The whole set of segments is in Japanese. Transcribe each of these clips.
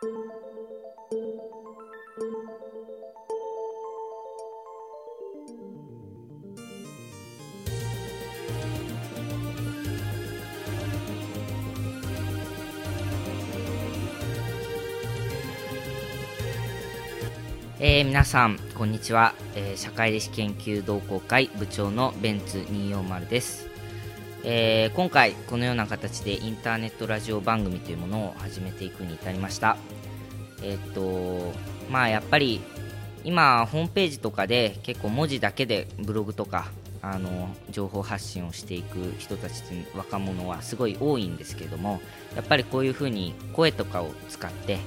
えー、皆さんこんにちは、えー、社会歴史研究同好会部長のベンツ240です、えー、今回このような形でインターネットラジオ番組というものを始めていくに至りました。えっとまあやっぱり今ホームページとかで結構文字だけでブログとかあの情報発信をしていく人たち若者はすごい多いんですけどもやっぱりこういうふうに声とかを使って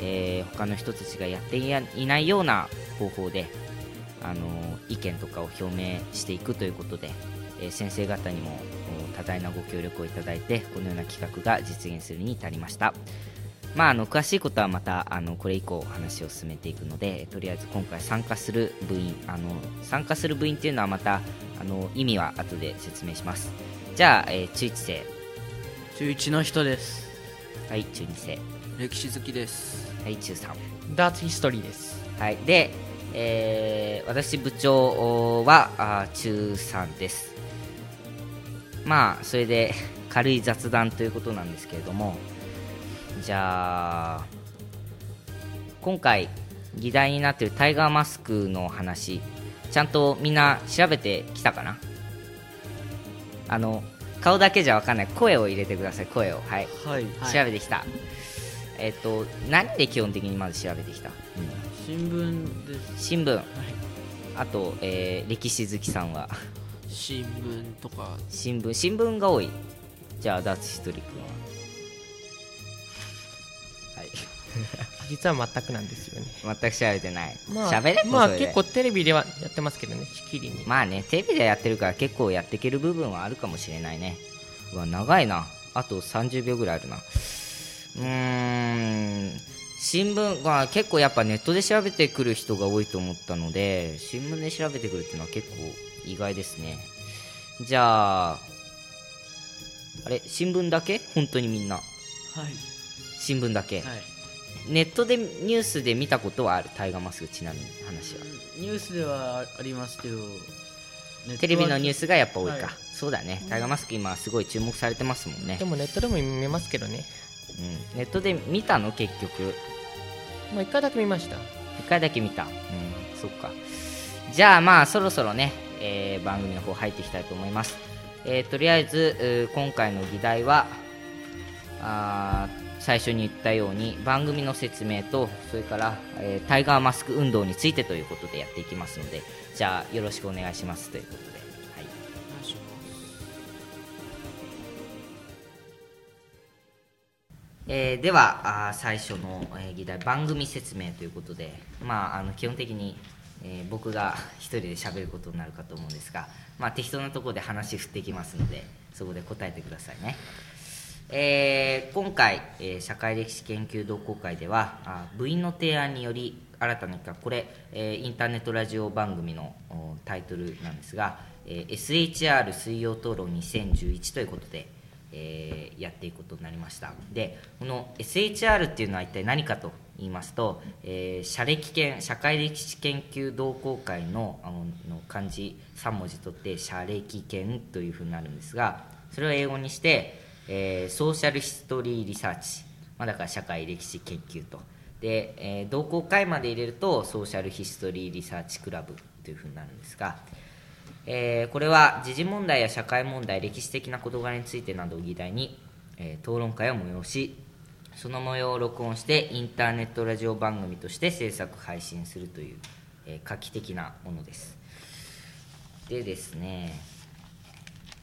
えー、他の人たちがやっていないような方法で、あの意見とかを表明していくということで、えー、先生方にも多大なご協力をいただいてこのような企画が実現するに至りました。まあ、あの詳しいことはまたあのこれ以降話を進めていくのでとりあえず今回参加する部員あの参加する部員っていうのはまたあの意味は後で説明します。じゃあ、えー、中1生。中1の人です。はい中2生。歴史好きです。はい中3ダーツヒストリーです。はい。で、えー、私部長はあ中3ですまあそれで軽い雑談ということなんですけれどもじゃあ今回議題になっているタイガーマスクの話ちゃんとみんな調べてきたかな？あの顔だけじゃ分かんない。声を入れてください声を。はい、はい、調べてきた、えっ、と何で基本的にまず調べてきた、うん、新聞です。新聞、はい、あと、えー、歴史好きさんは新聞とか。新聞新聞が多い。じゃあダーツヒトリ君は。はい。実は全くなんですよね。全く調べてない。まあ喋れまあ結構テレビではやってますけどねしきりに。まあねテレビでやってるから結構やっていける部分はあるかもしれないね。うわ長いな。あと30秒ぐらいあるな。うーん。新聞は結構やっぱネットで調べてくる人が多いと思ったので新聞で調べてくるっていうのは結構意外ですね。じゃああれ新聞だけ？本当にみんな。はい。新聞だけ、はい。ネットでニュースで見たことはある？タイガーマスクちなみに話は。ニュースではありますけどテレビのニュースがやっぱ多いか、はい。そうだね。タイガーマスク今すごい注目されてますもんね。で、もネットでも見ますけどね。うん、ネットで見たの？結局。もう一回だけ見ました。一回だけ見た。うん。そっか。じゃあまあそろそろね、えー番組の方入っていきたいと思います、えーとりあえず今回の議題はあ最初に言ったように番組の説明とそれから、えータイガーマスク運動についてということでやっていきますのでじゃあよろしくお願いします。ということで、はい、えーではあ最初の、えー議題番組説明ということで、まあ、あの基本的に、えー僕が一人で喋ることになるかと思うんですが、まあ、適当なところで話振ってきますのでそこで答えてくださいね、えー今回、えー社会歴史研究同好会ではあ部員の提案により新たな企画これ、えーインターネットラジオ番組のタイトルなんですが「えー SHR 水曜討論2011」ということで、えーやっていくことになりました。でこの SHR っていうのは一体何かと言いますと、えー社歴研社会歴史研究同好会のあの漢字3文字取って社歴研というふうになるんですがそれを英語にして、えーソーシャルヒストリーリサーチ、まあ、だから社会歴史研究と。で、えー同好会まで入れるとソーシャルヒストリーリサーチクラブというふうになるんですがえーこれは時事問題や社会問題歴史的な事柄についてなどを議題に、えー討論会を催しその模様を録音してインターネットラジオ番組として制作配信するという、えー画期的なものです。でですね、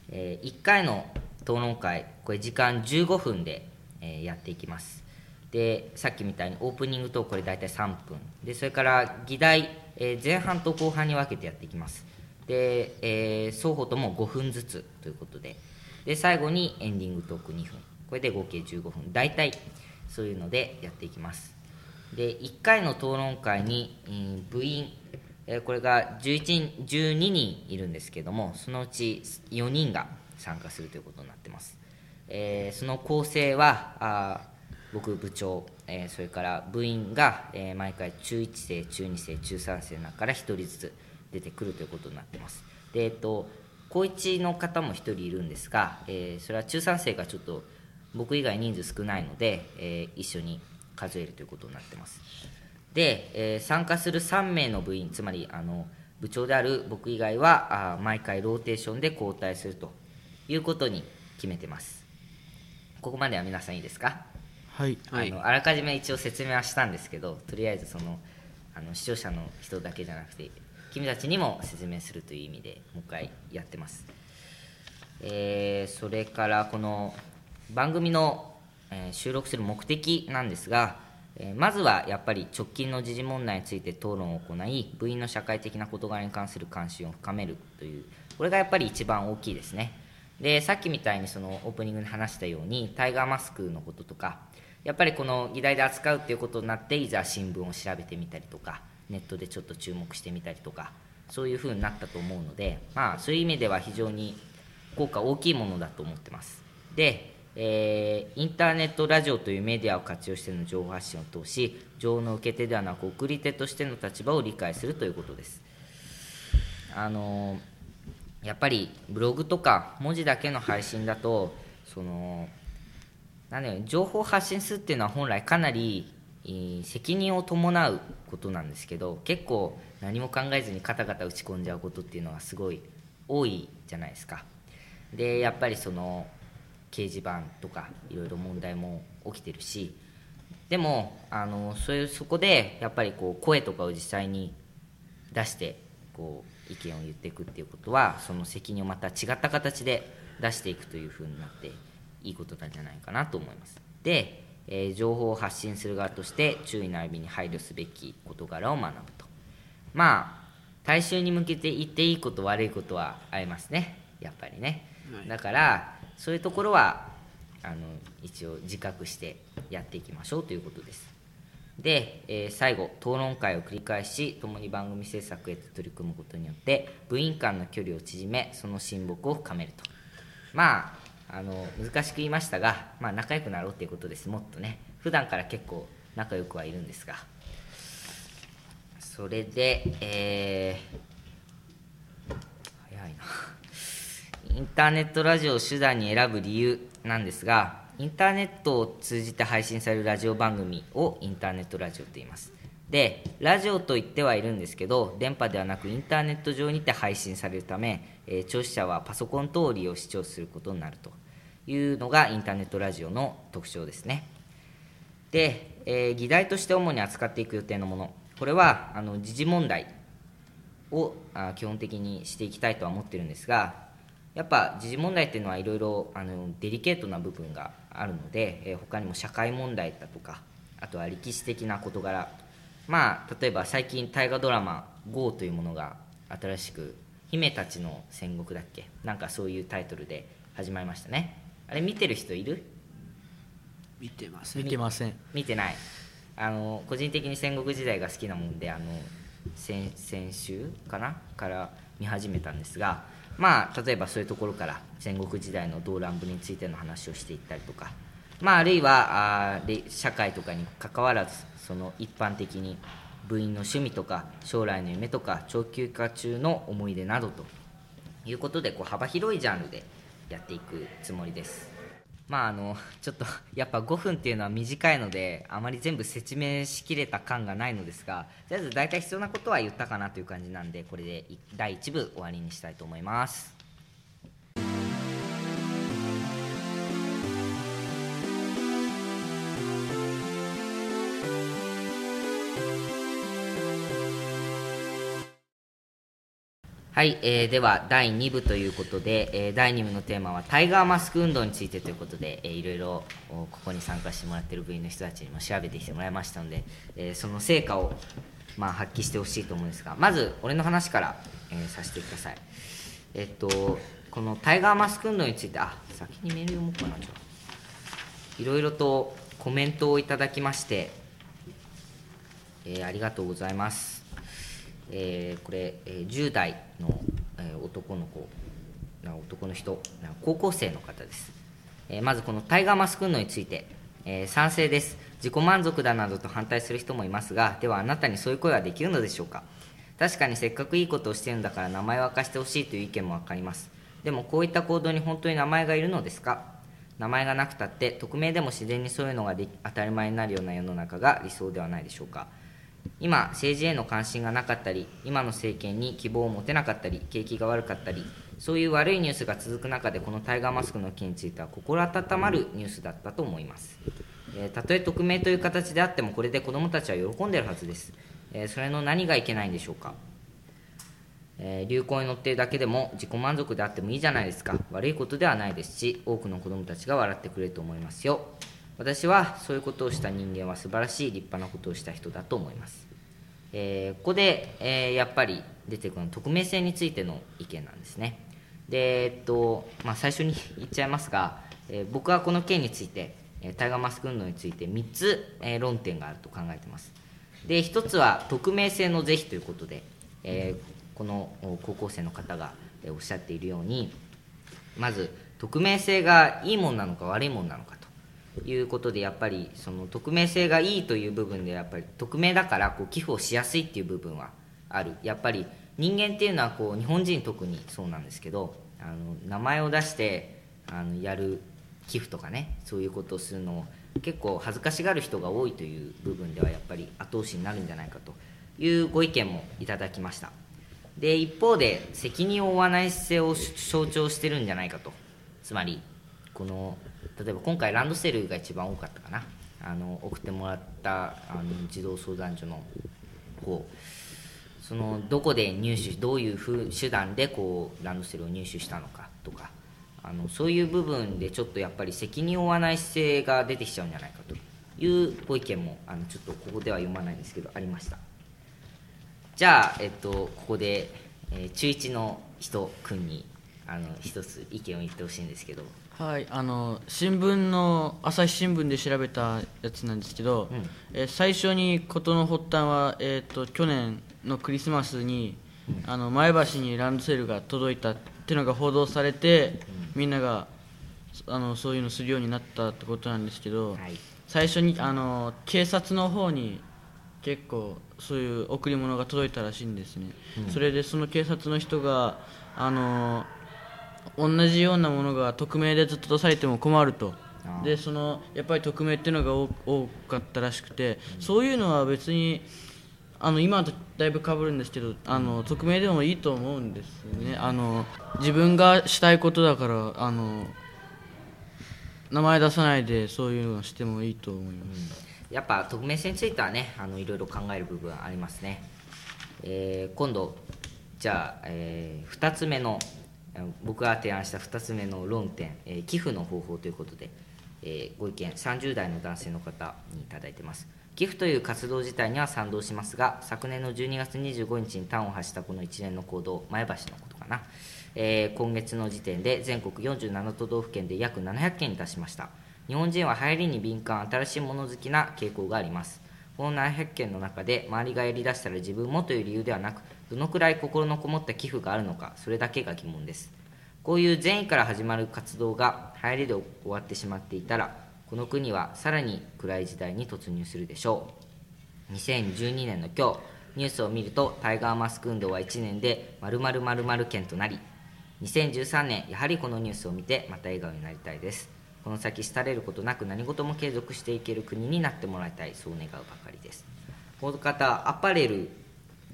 え1回の討論会これ時間15分で、えやっていきます。でさっきみたいにオープニングとこれ大体3分。でそれから議題、え前半と後半に分けてやっていきます。で、えー双方とも5分ずつということで。で最後にエンディングトーク2分。これで合計15分。大体そういうのでやっていきます。で1回の討論会に、えー部員、えーこれが11人12人いるんですけどもそのうち4人が参加するということになってます、えーその構成はあ僕部長、えーそれから部員が、えー毎回中1生中2生中3生の中から1人ずつ出てくるということになってます。でえっと高1の方も1人いるんですが、えーそれは中3生がちょっと僕以外人数少ないので、えー一緒に数えるということになってます。で、えー参加する3名の部員つまりあの部長である僕以外はあー毎回ローテーションで交代するということに決めてます。ここまでは皆さんいいですか？はい。はい。あのあらかじめ一応説明はしたんですけどとりあえずそのあの視聴者の人だけじゃなくて君たちにも説明するという意味でもう一回やってます、えーそれからこの番組の、えー収録する目的なんですが、えーまずはやっぱり直近の時事問題について討論を行い部員の社会的な事柄に関する関心を深めるというこれがやっぱり一番大きいですね。でさっきみたいにそのオープニングで話したようにタイガーマスクのこととかやっぱりこの議題で扱うっていうことになっていざ新聞を調べてみたりとかネットでちょっと注目してみたりとかそういうふうになったと思うのでまあそういう意味では非常に効果大きいものだと思ってます。で、えーインターネットラジオというメディアを活用しての情報発信を通し情の受け手ではなく送り手としての立場を理解するということです。あのやっぱりブログとか文字だけの配信だとそのなんだよ情報を発信するっていうのは本来かなり責任を伴うことなんですけど結構何も考えずにカタカタ打ち込んじゃうことっていうのはすごい多いじゃないですか。でやっぱりその掲示板とかいろいろ問題も起きてるしでもあのそういうそこでやっぱりこう声とかを実際に出してこう意見を言っていくっていうことはその責任をまた違った形で出していくというふうになっていいことなんじゃないかなと思います。で、えー情報を発信する側として注意並びに配慮すべき事柄を学ぶと。まあ大衆に向けて言っていいこと悪いことはありますね。やっぱりね、はい。だからそういうところはあの一応自覚してやっていきましょうということです。で、えー最後討論会を繰り返し共に番組制作へと取り組むことによって部員間の距離を縮めその親睦を深めると。まああの難しく言いましたが、まあ、仲良くなろうっていうことです。もっとね。普段から結構仲良くはいるんですが。それでえー早いな。インターネットラジオを手段に選ぶ理由なんですがインターネットを通じて配信されるラジオ番組をインターネットラジオと言います。でラジオと言ってはいるんですけど電波ではなくインターネット上にて配信されるため、えー聴取者はパソコン通りを視聴することになると。いうのがインターネットラジオの特徴ですね。で、えー議題として主に扱っていく予定のもの。これはあの時事問題をあ基本的にしていきたいとは思ってるんですがやっぱ時事問題っていうのはいろいろデリケートな部分があるので、えー他にも社会問題だとかあとは歴史的な事柄。まあ例えば最近大河ドラマ「GO」というものが新しく「姫たちの戦国」だっけ？なんかそういうタイトルで始まりましたね。あれ見てる人いる？見てます見てません。見てない。あの個人的に戦国時代が好きなもんであの先先週かな？から見始めたんですがまあ例えばそういうところから戦国時代の動乱部についての話をしていったりとかまああるいはあ社会とかに関わらずその一般的に部員の趣味とか将来の夢とか長期休暇中の思い出などということでこう幅広いジャンルでやっていくつもりです。まああのちょっとやっぱ5分っていうのは短いのであまり全部説明しきれた感がないのですがとりあえず大体必要なことは言ったかなという感じなんでこれで第1部終わりにしたいと思います。はい、えーでは第2部ということで、えー第2部のテーマはタイガーマスク運動についてということで、えーいろいろここに参加してもらっている部員の人たちにも調べてきてもらいましたので、えーその成果を、まあ、発揮してほしいと思うんですがまず俺の話から、えーさせてください。えっとこのタイガーマスク運動についてあ先にメール読もうかなじゃあ。いろいろとコメントをいただきまして、えーありがとうございます。えーこれ、えー10代の、えー男の子な男の人高校生の方です、えーまずこのタイガーマスク運動についてえー賛成です。自己満足だなどと反対する人もいますがではあなたにそういう声はできるのでしょうか。確かにせっかくいいことをしてるんだから名前を明かしてほしいという意見も分かります。でもこういった行動に本当に名前がいるのですか？名前がなくたって匿名でも自然にそういうのが当たり前になるような世の中が理想ではないでしょうか。今政治への関心がなかったり今の政権に希望を持てなかったり景気が悪かったりそういう悪いニュースが続く中でこのタイガーマスクの件については心温まるニュースだったと思います、えーたとえ匿名という形であってもこれで子どもたちは喜んでるはずです、えーそれの何がいけないんでしょうか。えー流行に乗っているだけでも自己満足であってもいいじゃないですか。悪いことではないですし多くの子どもたちが笑ってくれると思いますよ。私はそういうことをした人間は素晴らしい立派なことをした人だと思います、えーここで、えーやっぱり出てくるのは匿名性についての意見なんですね。でえっと、まあ、最初に 言っちゃいますが、えー僕はこの件についてタイガーマスク運動について3つ、えー論点があると考えてます。で1つは匿名性の是非ということで、えーこの高校生の方がおっしゃっているようにまず匿名性がいいものなのか悪いものなのかいうことでやっぱりその匿名性がいいという部分でやっぱり匿名だからこう寄付をしやすいっていう部分はある。やっぱり人間っていうのはこう日本人特にそうなんですけどあの名前を出してあのやる寄付とかねそういうことをするのを結構恥ずかしがる人が多いという部分ではやっぱり後押しになるんじゃないかというご意見もいただきました。で一方で責任を負わない姿勢を象徴してるんじゃないかと。つまりこの例えば今回ランドセルが一番多かったかな。あの送ってもらったあの児童相談所の方。そのどこで入手どういうふう手段でこうランドセルを入手したのかとか。あのそういう部分でちょっとやっぱり責任を負わない姿勢が出てきちゃうんじゃないかというご意見もあのちょっとここでは読まないんですけどありました。じゃあ、えっと、ここで、えー中1の人君にあの一つ意見を言ってほしいんですけど、はいあの新聞の朝日新聞で調べたやつなんですけど、うん。えー最初に事の発端は、えー、と去年のクリスマスに、あの前橋にランドセルが届いたっていうのが報道されて、みんながあのそういうのするようになったってことなんですけど、はい。最初にあの警察の方に結構そういう贈り物が届いたらしいんですね、それでその警察の人があの同じようなものが匿名でずっと出されても困ると。でそのやっぱり匿名っていうのが多多かったらしくて、そういうのは別にあの今とだいぶかぶるんですけどあの匿名でもいいと思うんですよね。あの自分がしたいことだからあの名前出さないでそういうのをしてもいいと思います、やっぱ匿名性についてはねあのいろいろ考える部分はありますね、えー今度じゃあ、え2つ目の僕が提案した2つ目の論点、えー寄付の方法ということで、えーご意見30代の男性の方にいただいてます。寄付という活動自体には賛同しますが昨年の12月25日に端を発したこの一連の行動前橋のことかな、えー今月の時点で全国47都道府県で約700件に達しました。日本人は流行りに敏感新しいもの好きな傾向があります。この700件の中で周りがやりだしたら自分もという理由ではなくどのくらい心のこもった寄付があるのかそれだけが疑問です。こういう善意から始まる活動が流行りで終わってしまっていたらこの国はさらに暗い時代に突入するでしょう。2012年の今日ニュースを見るとタイガーマスク運動は1年で〇〇〇〇件となり2013年やはりこのニュースを見てまた笑顔になりたいです。この先廃れることなく何事も継続していける国になってもらいたいそう願うばかりです。この方アパレル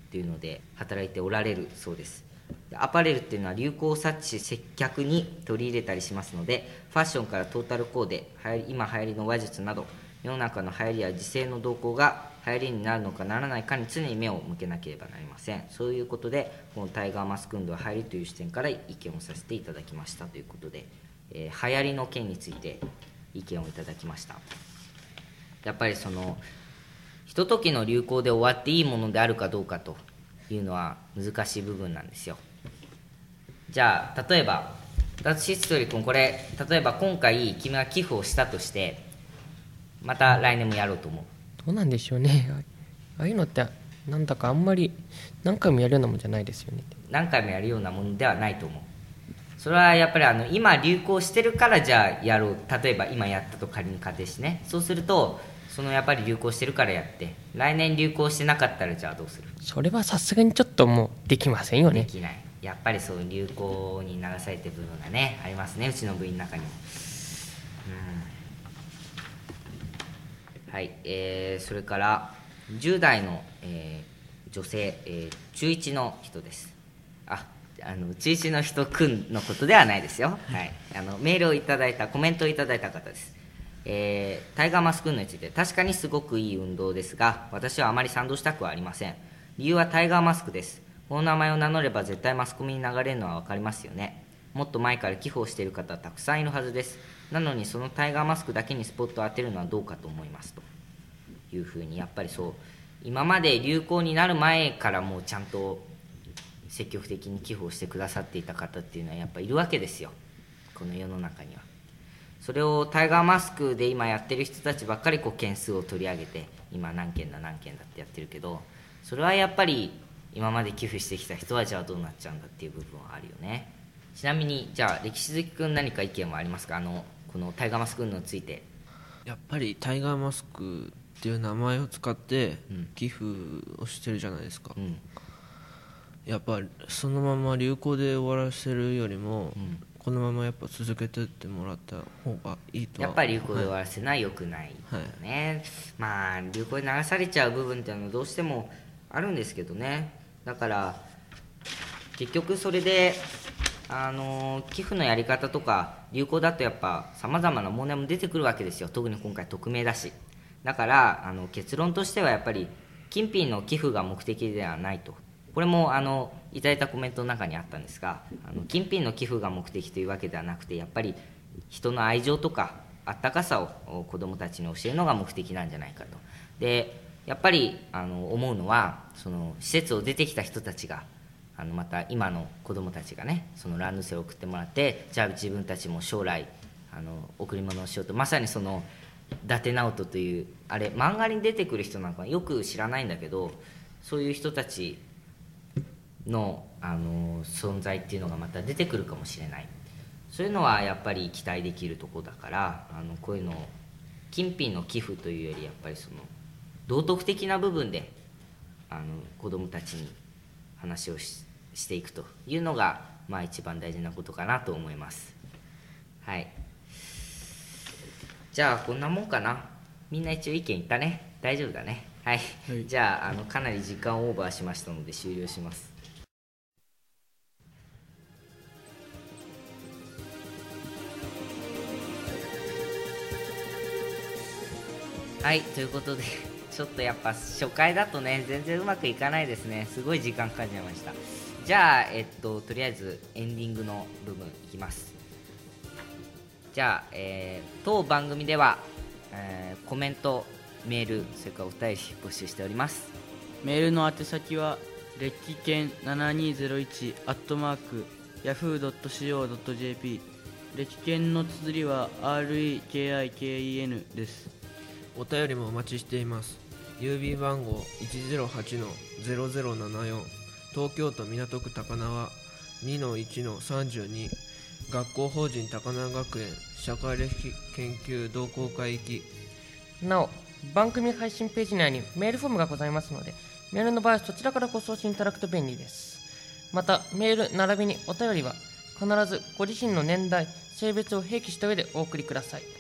っていうので働いておられるそうです。アパレルっていうのは流行を察知し接客に取り入れたりしますのでファッションからトータルコーデ今流行りの話術など世の中の流行りや時勢の動向が流行りになるのかならないかに常に目を向けなければなりません。そういうことでこのタイガーマスク運動は流行りという視点から意見をさせていただきましたということで、えー流行りの件について意見をいただきました。やっぱりそのひとときの流行で終わっていいものであるかどうかというのは難しい部分なんですよ。じゃあ例えば私ひとり君これ例えば今回君が寄付をしたとしてまた来年もやろうと思う。どうなんでしょうね。あ ああいうのってなんだかあんまり何回もやるようなもんじゃないですよね。何回もやるようなものではないと思う。それはやっぱりあの今流行してるからじゃあやろう。例えば今やったと仮に仮定してね。そうするとそのやっぱり流行してるからやって。来年流行してなかったらじゃあどうする？それはさすがにちょっともうできませんよね。できない。やっぱりそう流行に流されてる部分がねありますね。うちの部員の中にも。うん。はい。えー、それから10代の、えー女性、えー中1の人です。ああの中1の人くんのことではないですよ、はい、あのメールをいただいたコメントをいただいた方ですえータイガーマスク運動について確かにすごくいい運動ですが私はあまり賛同したくはありません。理由はタイガーマスクです。この名前を名乗れば絶対マスコミに流れるのは分かりますよね。もっと前から寄付をしている方はたくさんいるはずです。なのにそのタイガーマスクだけにスポットを当てるのはどうかと思います。というふうにやっぱりそう今まで流行になる前からもうちゃんと積極的に寄付をしてくださっていた方っていうのはやっぱいるわけですよ。この世の中には。それをタイガーマスクで今やってる人たちばっかりこう件数を取り上げて今何件だ何件だってやってるけどそれはやっぱり今まで寄付してきた人はじゃあどうなっちゃうんだっていう部分はあるよね。ちなみにじゃあ歴史好き君何か意見はありますか？あのこのタイガーマスク運動について。やっぱりタイガーマスクっていう名前を使ってうん。寄付をしてるじゃないですか、うん。やっぱそのまま流行で終わらせるよりも、んこのままやっぱ続けてってもらった方がいいとはやっぱり流行で終わらせない良くないよね、まあ流行に流されちゃう部分っていうのはどうしてもあるんですけどね。だから結局それであの寄付のやり方とか流行だとやっぱさまざまな問題も出てくるわけですよ。特に今回匿名だし。だからあの結論としてはやっぱり金品の寄付が目的ではないとこれもあのいただいたコメントの中にあったんですがあの金品の寄付が目的というわけではなくてやっぱり人の愛情とかあったかさを子どもたちに教えるのが目的なんじゃないかと。でやっぱりあの思うのはその施設を出てきた人たちがあのまた今の子どもたちがねそのランドセルを送ってもらってじゃあ自分たちも将来あの贈り物をしようと。まさにその伊達直人というあれ漫画に出てくる人なんかよく知らないんだけどそういう人たちのあの存在っていうのがまた出てくるかもしれない。そういうのはやっぱり期待できるとこだからあのこういうのを金品の寄付というよりやっぱりその道徳的な部分であの子どもたちに話をししていくというのがまあ一番大事なことかなと思います。はい。じゃあこんなもんかな。みんな一応意見言ったね。大丈夫だね。はい、はい。じゃああのかなり時間オーバーしましたので終了しますはいということで ちょっとやっぱ初回だとね全然うまくいかないですね。すごい時間かかっちゃいました。じゃあえっととりあえずエンディングの部分いきます。じゃあ、えー当番組では、えーコメントメールそれからお便り募集しております。メールの宛先は歴史研7201アットマーク yahoo.co.jp 歴史研の綴りは REKIKEN です。お便りもお待ちしています。郵便番号108-0074東京都港区高輪。2-1-32学校法人高輪学園。社会歴研究同好会行き。なお番組配信ページ内にメールフォームがございますのでメールの場合はそちらからご送信いただくと便利です。またメール並びにお便りは必ずご自身の年代性別を併記した上でお送りください。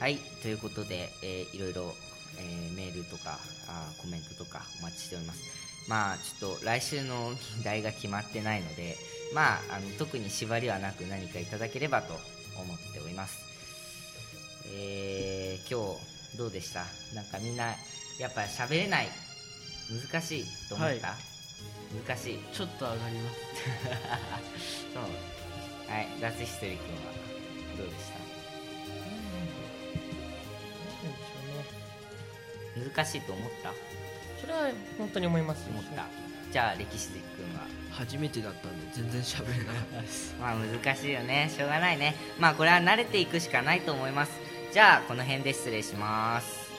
はいということで、えーいろいろ、えーメールとかあーコメントとかお待ちしております。まあちょっと来週の議題が決まってないのでまああの特に縛りはなく何かいただければと思っております。えー今日どうでした？なんかみんなやっぱ喋れない？難しいと思った、は難しい。ちょっと上がります。そう。はい脱ヒストリー君はどうでした？難しいと思った？それは本当に思います思った。じゃあ歴史君は？初めてだったんで全然喋れなかったです。まあ難しいよね。しょうがないね。まあこれは慣れていくしかないと思います。じゃあこの辺で失礼します